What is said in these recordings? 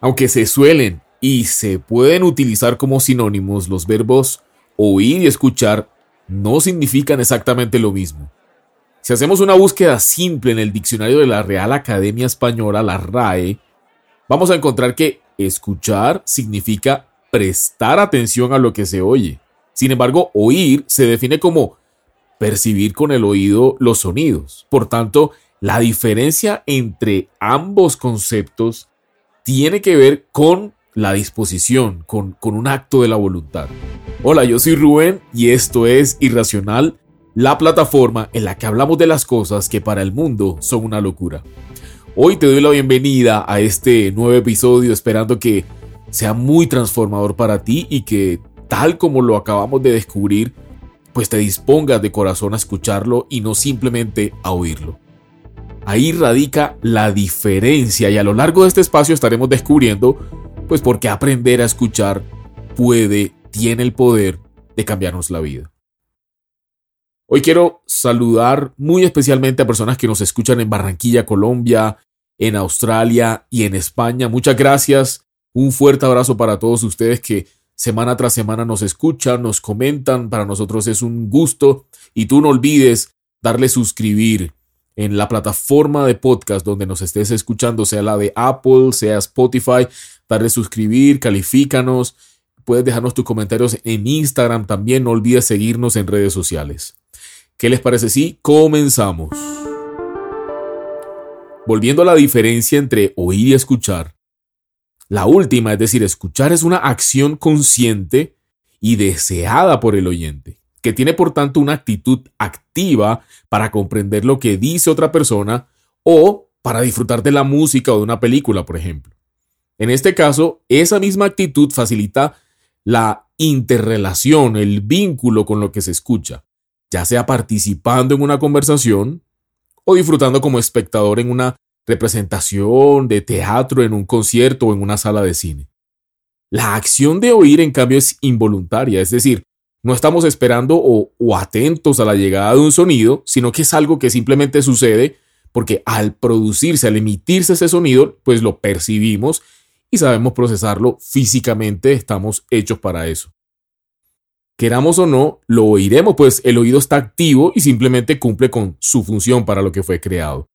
Aunque se suelen y se pueden utilizar como sinónimos, los verbos oír y escuchar no significan exactamente lo mismo. Si hacemos una búsqueda simple en el diccionario de la Real Academia Española, la RAE, vamos a encontrar que escuchar significa prestar atención a lo que se oye. Sin embargo, oír se define como percibir con el oído los sonidos. Por tanto, la diferencia entre ambos conceptos tiene que ver con la disposición, con, con un acto de la voluntad. Hola, yo soy Rubén y esto es Irracional, la plataforma en la que hablamos de las cosas que para el mundo son una locura. Hoy te doy la bienvenida a este nuevo episodio esperando que sea muy transformador para ti y que tal como lo acabamos de descubrir, pues te dispongas de corazón a escucharlo y no simplemente a oírlo. Ahí radica la diferencia y a lo largo de este espacio estaremos descubriendo pues por qué aprender a escuchar puede, tiene el poder de cambiarnos la vida. Hoy quiero saludar muy especialmente a personas que nos escuchan en Barranquilla, Colombia, en Australia y en España. Muchas gracias. Un fuerte abrazo para todos ustedes que semana tras semana nos escuchan, nos comentan. Para nosotros es un gusto. Y tú no olvides darle suscribir en la plataforma de podcast donde nos estés escuchando, sea la de Apple, sea Spotify. Darle suscribir, califícanos. Puedes dejarnos tus comentarios en Instagram también. No olvides seguirnos en redes sociales. ¿Qué les parece si comenzamos? Volviendo a la diferencia entre oír y escuchar, la última, es decir, escuchar es una acción consciente y deseada por el oyente, que tiene por tanto una actitud activa para comprender lo que dice otra persona o para disfrutar de la música o de una película, por ejemplo. En este caso, esa misma actitud facilita la interrelación, el vínculo con lo que se escucha, ya sea participando en una conversación o disfrutando como espectador en una representación de teatro, en un concierto o en una sala de cine. La acción de oír, en cambio, es involuntaria, es decir, no estamos esperando o, atentos a la llegada de un sonido, sino que es algo que simplemente sucede porque al producirse, al emitirse ese sonido, pues lo percibimos y sabemos procesarlo físicamente, estamos hechos para eso. Queramos o no, lo oiremos, pues el oído está activo y simplemente cumple con su función para lo que fue creado.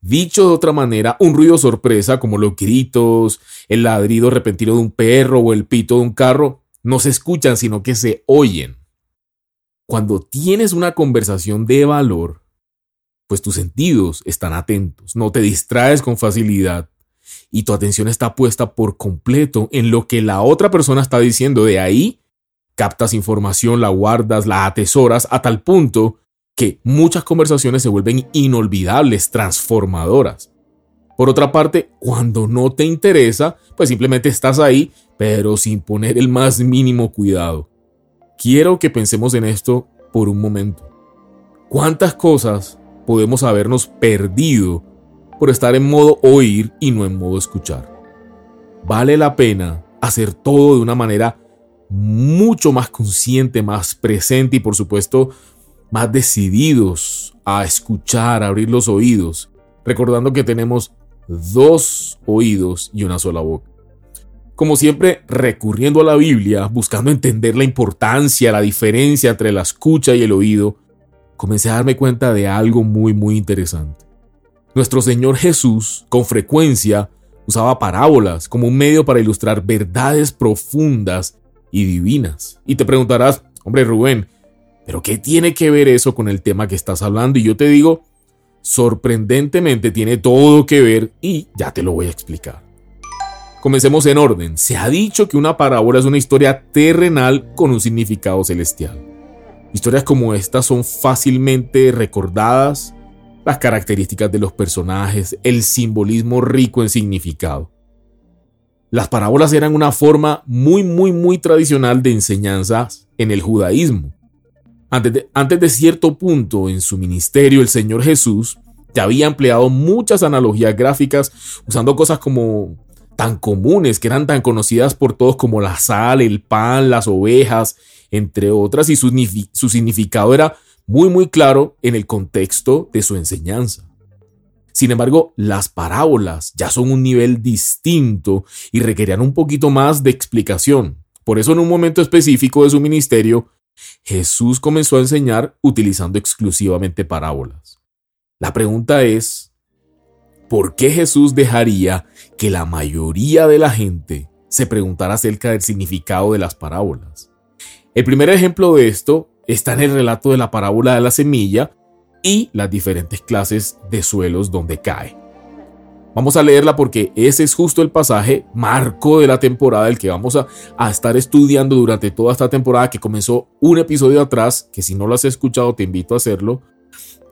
Dicho de otra manera, un ruido sorpresa como los gritos, el ladrido repentino de un perro o el pito de un carro no se escuchan, sino que se oyen. Cuando tienes una conversación de valor, pues tus sentidos están atentos, no te distraes con facilidad y tu atención está puesta por completo en lo que la otra persona está diciendo. De ahí captas información, la guardas, la atesoras a tal punto que muchas conversaciones se vuelven inolvidables, transformadoras. Por otra parte, cuando no te interesa, pues simplemente estás ahí, pero sin poner el más mínimo cuidado. Quiero que pensemos en esto por un momento. ¿Cuántas cosas podemos habernos perdido por estar en modo oír y no en modo escuchar? Vale la pena hacer todo de una manera mucho más consciente, más presente y por supuesto más decididos a escuchar, a abrir los oídos, recordando que tenemos dos oídos y una sola boca. Como siempre, recurriendo a la Biblia, buscando entender la importancia, la diferencia entre la escucha y el oído, comencé a darme cuenta de algo muy, muy interesante. Nuestro Señor Jesús, con frecuencia, usaba parábolas como un medio para ilustrar verdades profundas y divinas. Y te preguntarás, hombre Rubén, ¿pero qué tiene que ver eso con el tema que estás hablando? Y yo te digo, sorprendentemente tiene todo que ver y ya te lo voy a explicar. Comencemos en orden. Se ha dicho que una parábola es una historia terrenal con un significado celestial. Historias como estas son fácilmente recordadas, las características de los personajes, el simbolismo rico en significado. Las parábolas eran una forma muy, muy, muy tradicional de enseñanzas en el judaísmo. Antes de, antes de cierto punto en su ministerio, el Señor Jesús ya había empleado muchas analogías gráficas usando cosas como tan comunes, que eran tan conocidas por todos como la sal, el pan, las ovejas, entre otras, y su, significado era muy muy claro en el contexto de su enseñanza. Sin embargo, las parábolas ya son un nivel distinto y requerían un poquito más de explicación. Por eso en un momento específico de su ministerio, Jesús comenzó a enseñar utilizando exclusivamente parábolas. La pregunta es, ¿por qué Jesús dejaría que la mayoría de la gente se preguntara acerca del significado de las parábolas? El primer ejemplo de esto está en el relato de la parábola de la semilla y las diferentes clases de suelos donde cae. Vamos a leerla porque ese es justo el pasaje marco de la temporada, el que vamos a, a, estar estudiando durante toda esta temporada que comenzó un episodio atrás, que si no lo has escuchado te invito a hacerlo.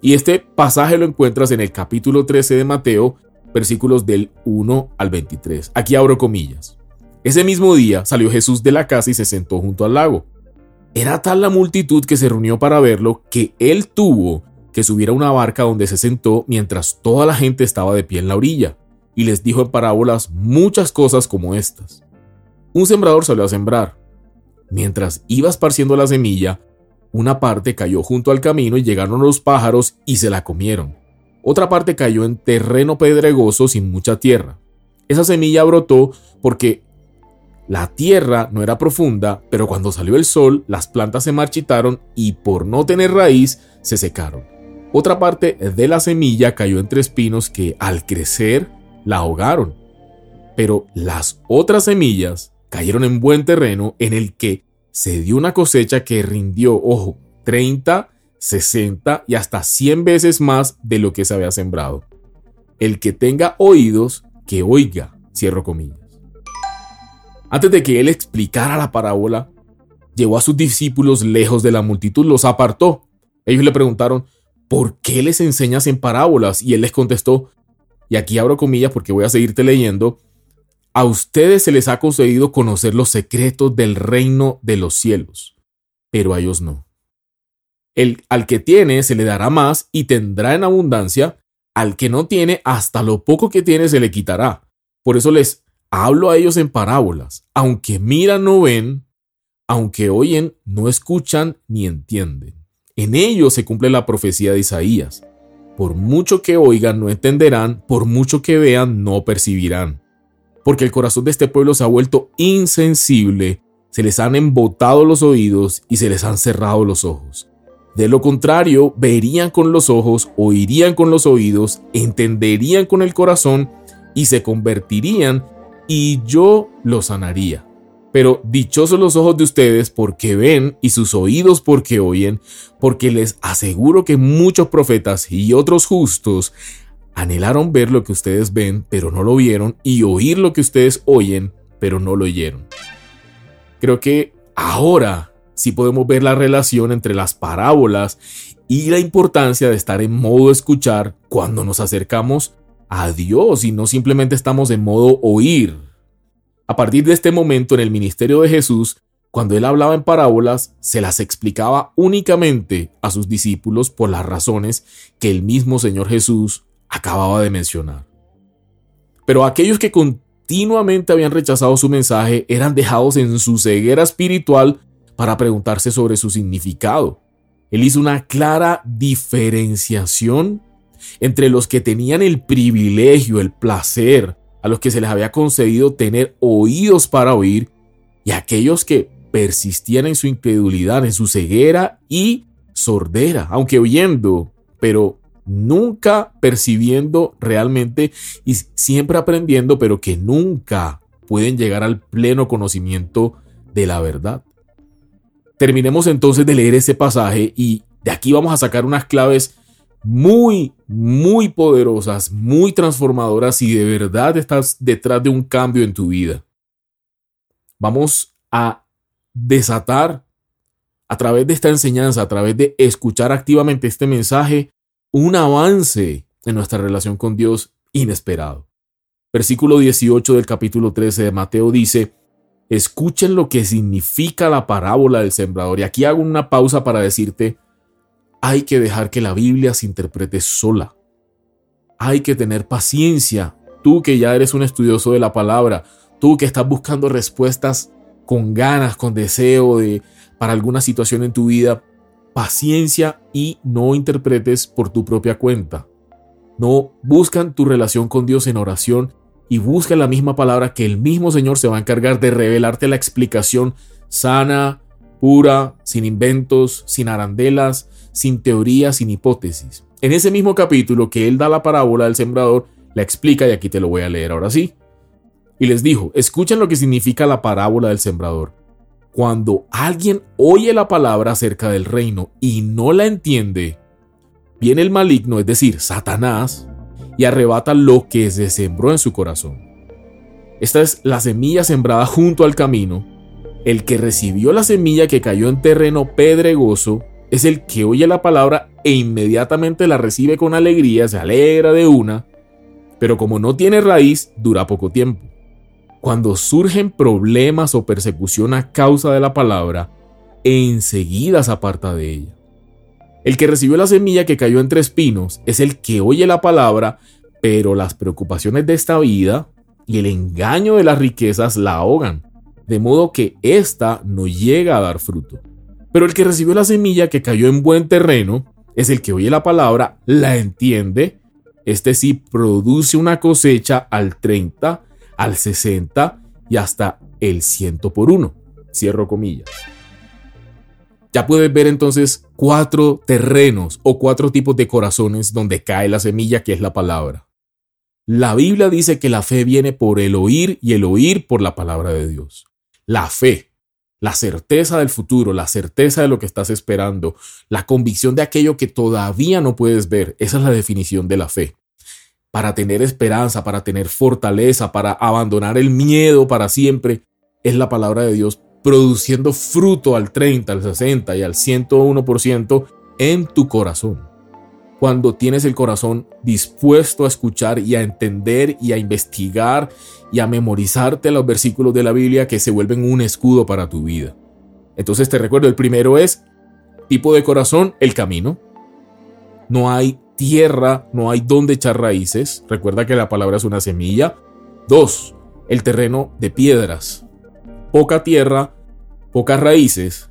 Y este pasaje lo encuentras en el capítulo 13 de Mateo, versículos del 1 al 23. Aquí abro comillas. Ese mismo día salió Jesús de la casa y se sentó junto al lago. Era tal la multitud que se reunió para verlo que él tuvo que subiera a una barca donde se sentó mientras toda la gente estaba de pie en la orilla, y les dijo en parábolas muchas cosas como estas. Un sembrador salió a sembrar. Mientras iba esparciendo la semilla, una parte cayó junto al camino y llegaron los pájaros y se la comieron. Otra parte cayó en terreno pedregoso sin mucha tierra. Esa semilla brotó porque la tierra no era profunda, pero cuando salió el sol, las plantas se marchitaron y por no tener raíz, se secaron. Otra parte de la semilla cayó entre espinos que al crecer la ahogaron. Pero las otras semillas cayeron en buen terreno en el que se dio una cosecha que rindió, ojo, 30, 60 y hasta 100 veces más de lo que se había sembrado. El que tenga oídos, que oiga, cierro comillas. Antes de que él explicara la parábola, llevó a sus discípulos lejos de la multitud, los apartó. Ellos le preguntaron, ¿por qué les enseñas en parábolas? Y él les contestó, y aquí abro comillas porque voy a seguirte leyendo, a ustedes se les ha concedido conocer los secretos del reino de los cielos, pero a ellos no. El, al que tiene se le dará más y tendrá en abundancia, al que no tiene, hasta lo poco que tiene se le quitará. Por eso les hablo a ellos en parábolas, aunque miran no ven, aunque oyen no escuchan ni entienden. En ellos se cumple la profecía de Isaías. Por mucho que oigan no entenderán, por mucho que vean no percibirán. Porque el corazón de este pueblo se ha vuelto insensible, se les han embotado los oídos y se les han cerrado los ojos. De lo contrario, verían con los ojos, oirían con los oídos, entenderían con el corazón y se convertirían y yo los sanaría. Pero dichosos los ojos de ustedes porque ven y sus oídos porque oyen, porque les aseguro que muchos profetas y otros justos anhelaron ver lo que ustedes ven, pero no lo vieron, y oír lo que ustedes oyen, pero no lo oyeron. Creo que ahora sí podemos ver la relación entre las parábolas y la importancia de estar en modo escuchar cuando nos acercamos a Dios y no simplemente estamos en modo oír a partir de este momento en el ministerio de Jesús, cuando él hablaba en parábolas, se las explicaba únicamente a sus discípulos por las razones que el mismo Señor Jesús acababa de mencionar. Pero aquellos que continuamente habían rechazado su mensaje eran dejados en su ceguera espiritual para preguntarse sobre su significado. Él hizo una clara diferenciación entre los que tenían el privilegio, el placer, a los que se les había concedido tener oídos para oír, y aquellos que persistían en su incredulidad, en su ceguera y sordera, aunque oyendo, pero nunca percibiendo realmente y siempre aprendiendo, pero que nunca pueden llegar al pleno conocimiento de la verdad. Terminemos entonces de leer ese pasaje y de aquí vamos a sacar unas claves muy, muy poderosas, muy transformadoras y de verdad estás detrás de un cambio en tu vida. Vamos a desatar a través de esta enseñanza, a través de escuchar activamente este mensaje, un avance en nuestra relación con Dios inesperado. Versículo 18 del capítulo 13 de Mateo dice, escuchen lo que significa la parábola del sembrador. Y aquí hago una pausa para decirte, hay que dejar que la Biblia se interprete sola. Hay que tener paciencia. Tú que ya eres un estudioso de la palabra, tú que estás buscando respuestas con ganas, con deseo de para alguna situación en tu vida, paciencia y no interpretes por tu propia cuenta. no buscan tu relación con Dios en oración y buscan la misma palabra que el mismo Señor se va a encargar de revelarte la explicación sana, pura, sin inventos, sin arandelas, sin teorías, sin hipótesis. En ese mismo capítulo que él da la parábola del sembrador, la explica y aquí te lo voy a leer ahora sí. Y les dijo, escuchen lo que significa la parábola del sembrador. Cuando alguien oye la palabra acerca del reino y no la entiende, viene el maligno, es decir, Satanás, y arrebata lo que se sembró en su corazón. Esta es la semilla sembrada junto al camino. El que recibió la semilla que cayó en terreno pedregoso es el que oye la palabra e inmediatamente la recibe con alegría, se alegra de una, pero como no tiene raíz, dura poco tiempo. Cuando surgen problemas o persecución a causa de la palabra, enseguida se aparta de ella. El que recibió la semilla que cayó entre espinos es el que oye la palabra, pero las preocupaciones de esta vida y el engaño de las riquezas la ahogan, de modo que ésta no llega a dar fruto. Pero el que recibió la semilla que cayó en buen terreno es el que oye la palabra, la entiende, este sí produce una cosecha al 30, al 60 y hasta el 100 por uno. Cierro comillas. Ya puedes ver entonces cuatro terrenos o cuatro tipos de corazones donde cae la semilla que es la palabra. La Biblia dice que la fe viene por el oír y el oír por la palabra de Dios. La fe, la certeza del futuro, la certeza de lo que estás esperando, la convicción de aquello que todavía no puedes ver, esa es la definición de la fe. Para tener esperanza, para tener fortaleza, para abandonar el miedo para siempre, es la palabra de Dios produciendo fruto al 30, al 60 y al 101% en tu corazón. Cuando tienes el corazón dispuesto a escuchar y a entender y a investigar y a memorizarte los versículos de la Biblia que se vuelven un escudo para tu vida. Entonces te recuerdo, el primero es tipo de corazón, el camino. No hay tierra, no hay dónde echar raíces. Recuerda que la palabra es una semilla. Dos, el terreno de piedras poca tierra, pocas raíces.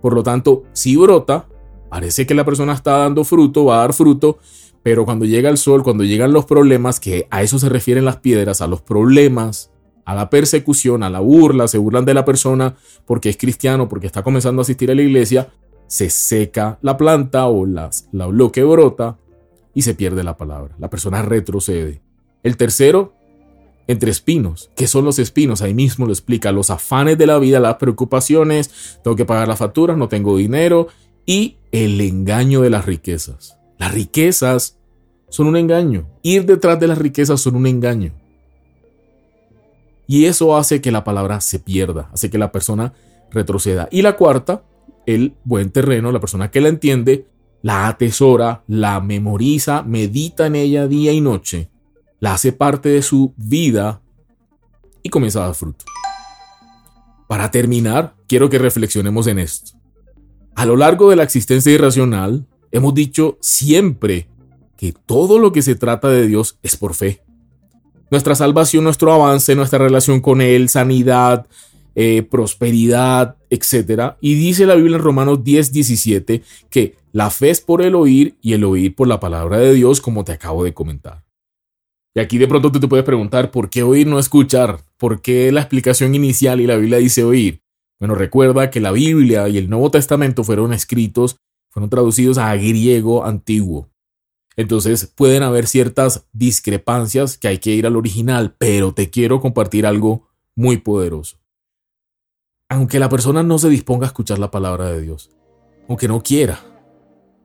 Por lo tanto, si brota, parece que la persona está dando fruto, va a dar fruto, pero cuando llega el sol, cuando llegan los problemas, que a eso se refieren las piedras, a los problemas, a la persecución, a la burla, se burlan de la persona porque es cristiano, porque está comenzando a asistir a la iglesia, se seca la planta o las, la, lo que brota y se pierde la palabra. La persona retrocede. El tercero entre espinos. ¿Qué son los espinos? Ahí mismo lo explica. Los afanes de la vida, las preocupaciones, tengo que pagar las facturas, no tengo dinero y el engaño de las riquezas. Las riquezas son un engaño. Ir detrás de las riquezas son un engaño. Y eso hace que la palabra se pierda, hace que la persona retroceda. Y la cuarta, el buen terreno, la persona que la entiende, la atesora, la memoriza, medita en ella día y noche la hace parte de su vida y comienza a dar fruto. Para terminar, quiero que reflexionemos en esto. A lo largo de la existencia irracional, hemos dicho siempre que todo lo que se trata de Dios es por fe. Nuestra salvación, nuestro avance, nuestra relación con Él, sanidad, eh, prosperidad, etc. Y dice la Biblia en Romanos 10, 17 que la fe es por el oír y el oír por la palabra de Dios, como te acabo de comentar. Y aquí de pronto tú te puedes preguntar, ¿por qué oír no escuchar? ¿Por qué la explicación inicial y la Biblia dice oír? Bueno, recuerda que la Biblia y el Nuevo Testamento fueron escritos, fueron traducidos a griego antiguo. Entonces pueden haber ciertas discrepancias que hay que ir al original, pero te quiero compartir algo muy poderoso. Aunque la persona no se disponga a escuchar la palabra de Dios, aunque no quiera,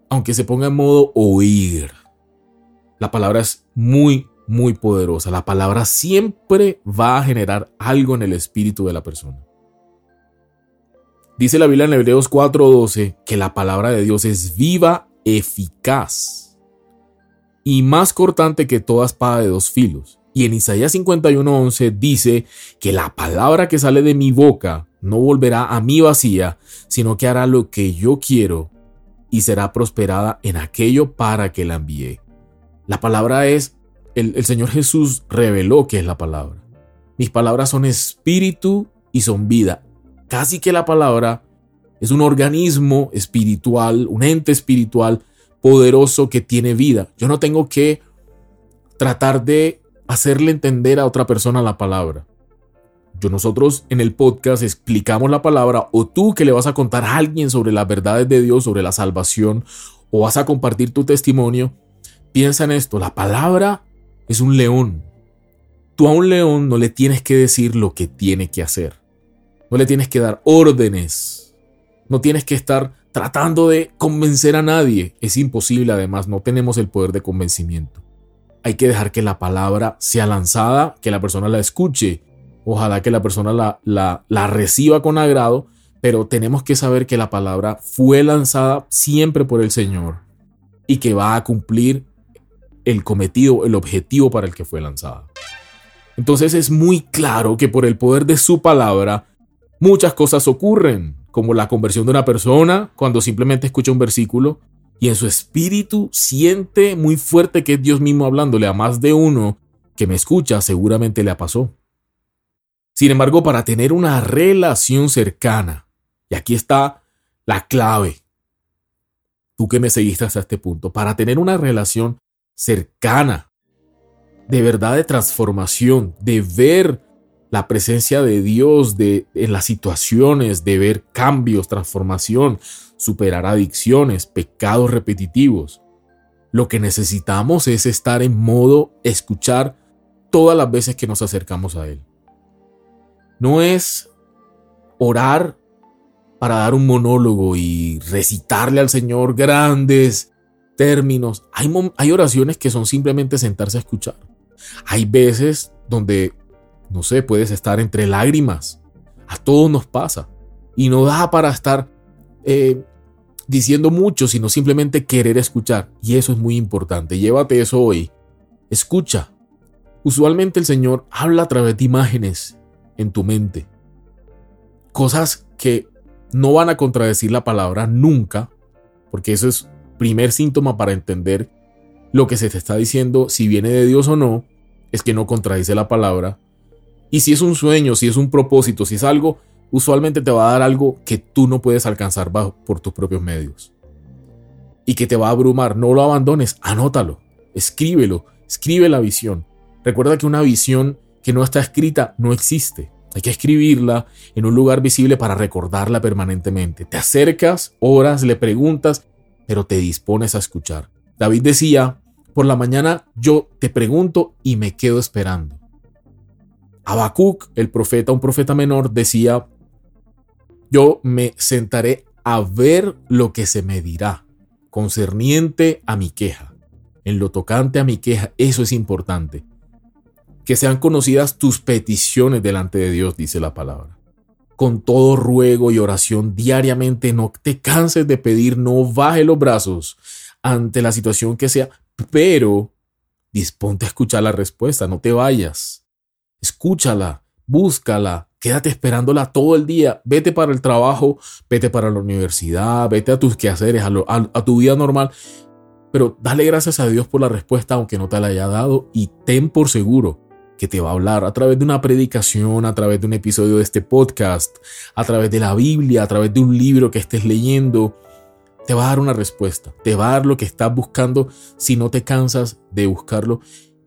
aunque se ponga en modo oír, la palabra es muy, muy poderosa. La palabra siempre va a generar algo en el espíritu de la persona. Dice la Biblia en Hebreos 4:12 que la palabra de Dios es viva, eficaz y más cortante que toda espada de dos filos. Y en Isaías 51:11 dice que la palabra que sale de mi boca no volverá a mí vacía, sino que hará lo que yo quiero y será prosperada en aquello para que la envíe. La palabra es el, Señor Jesús reveló que es la palabra. Mis palabras son espíritu y son vida. Casi que la palabra es un organismo espiritual, un ente espiritual poderoso que tiene vida. Yo no tengo que tratar de hacerle entender a otra persona la palabra. Yo nosotros en el podcast explicamos la palabra o tú que le vas a contar a alguien sobre las verdades de Dios, sobre la salvación o vas a compartir tu testimonio, piensa en esto, la palabra es un león. Tú a un león no le tienes que decir lo que tiene que hacer. No le tienes que dar órdenes. No tienes que estar tratando de convencer a nadie. Es imposible, además, no tenemos el poder de convencimiento. Hay que dejar que la palabra sea lanzada, que la persona la escuche. Ojalá que la persona la, la, reciba con agrado, pero tenemos que saber que la palabra fue lanzada siempre por el Señor y que va a cumplir el cometido, el objetivo para el que fue lanzada. Entonces es muy claro que por el poder de su palabra muchas cosas ocurren, como la conversión de una persona cuando simplemente escucha un versículo y en su espíritu siente muy fuerte que es Dios mismo hablándole a más de uno que me escucha, seguramente le pasó. Sin embargo, para tener una relación cercana, y aquí está la clave, tú que me seguiste hasta este punto, para tener una relación cercana, de verdad de transformación, de ver la presencia de Dios de, en las situaciones, de ver cambios, transformación, superar adicciones, pecados repetitivos. Lo que necesitamos es estar en modo escuchar todas las veces que nos acercamos a Él. No es orar para dar un monólogo y recitarle al Señor grandes términos. Hay, oraciones que son simplemente sentarse a escuchar. Hay veces donde, no sé, puedes estar entre lágrimas. A todos nos pasa. Y no da para estar eh, diciendo mucho, sino simplemente querer escuchar. Y eso es muy importante. Llévate eso hoy. Escucha. Usualmente el Señor habla a través de imágenes en tu mente. Cosas que no van a contradecir la palabra nunca, porque eso es primer síntoma para entender lo que se te está diciendo, si viene de Dios o no, es que no contradice la palabra. Y si es un sueño, si es un propósito, si es algo, usualmente te va a dar algo que tú no puedes alcanzar bajo, por tus propios medios. Y que te va a abrumar. No lo abandones, anótalo, escríbelo, escribe la visión. Recuerda que una visión que no está escrita no existe. Hay que escribirla en un lugar visible para recordarla permanentemente. Te acercas, oras, le preguntas, pero te dispones a escuchar. David decía, por la mañana yo te pregunto y me quedo esperando. Habacuc, el profeta, un profeta menor, decía, yo me sentaré a ver lo que se me dirá, concerniente a mi queja. En lo tocante a mi queja, eso es importante que sean conocidas tus peticiones delante de Dios, dice la palabra. Con todo ruego y oración diariamente, no te canses de pedir, no baje los brazos ante la situación que sea, pero disponte a escuchar la respuesta, no te vayas. Escúchala, búscala, quédate esperándola todo el día, vete para el trabajo, vete para la universidad, vete a tus quehaceres, a, tu vida normal, pero dale gracias a Dios por la respuesta aunque no te la haya dado y ten por seguro que te va a hablar a través de una predicación, a través de un episodio de este podcast, a través de la Biblia, a través de un libro que estés leyendo, te va a dar una respuesta, te va a dar lo que estás buscando si no te cansas de buscarlo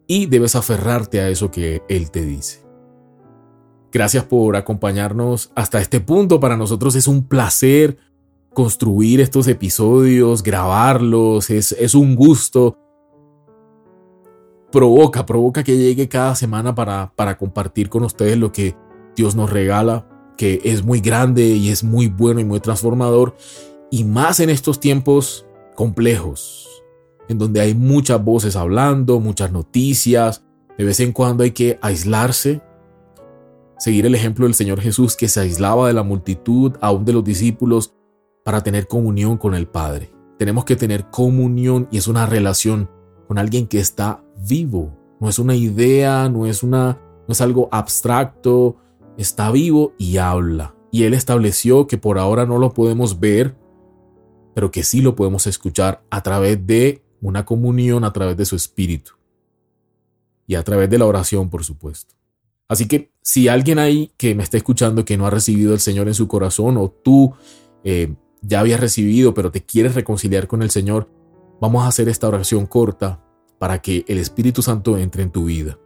y debes aferrarte a eso que Él te dice. Gracias por acompañarnos hasta este punto. Para nosotros es un placer construir estos episodios, grabarlos, es, es un gusto. Provoca, provoca que llegue cada semana para, para compartir con ustedes lo que Dios nos regala, que es muy grande y es muy bueno y muy transformador, y más en estos tiempos complejos, en donde hay muchas voces hablando, muchas noticias, de vez en cuando hay que aislarse, seguir el ejemplo del Señor Jesús que se aislaba de la multitud, aún de los discípulos, para tener comunión con el Padre. Tenemos que tener comunión y es una relación con alguien que está vivo. No es una idea, no es, una, no es algo abstracto, está vivo y habla. Y Él estableció que por ahora no lo podemos ver, pero que sí lo podemos escuchar a través de una comunión, a través de su espíritu. Y a través de la oración, por supuesto. Así que si alguien ahí que me está escuchando que no ha recibido al Señor en su corazón o tú eh, ya habías recibido pero te quieres reconciliar con el Señor, Vamos a hacer esta oración corta para que el Espíritu Santo entre en tu vida.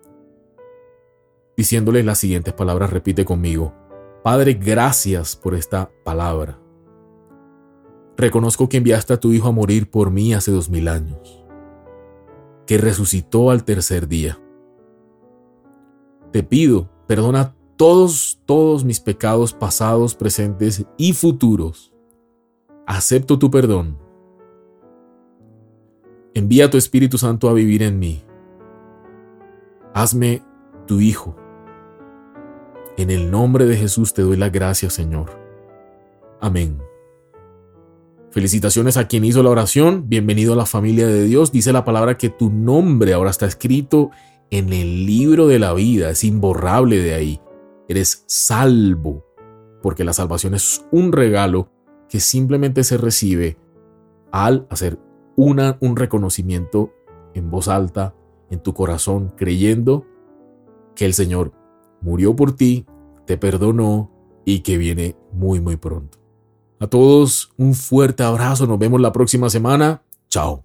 Diciéndole las siguientes palabras, repite conmigo. Padre, gracias por esta palabra. Reconozco que enviaste a tu Hijo a morir por mí hace dos mil años, que resucitó al tercer día. Te pido, perdona todos, todos mis pecados pasados, presentes y futuros. Acepto tu perdón. Envía tu Espíritu Santo a vivir en mí. Hazme tu Hijo. En el nombre de Jesús te doy la gracia, Señor. Amén. Felicitaciones a quien hizo la oración. Bienvenido a la familia de Dios. Dice la palabra que tu nombre ahora está escrito en el libro de la vida. Es imborrable de ahí eres salvo, porque la salvación es un regalo que simplemente se recibe al hacer una, un reconocimiento en voz alta, en tu corazón, creyendo que el Señor murió por ti, te perdonó y que viene muy muy pronto. A todos un fuerte abrazo, nos vemos la próxima semana. Chao.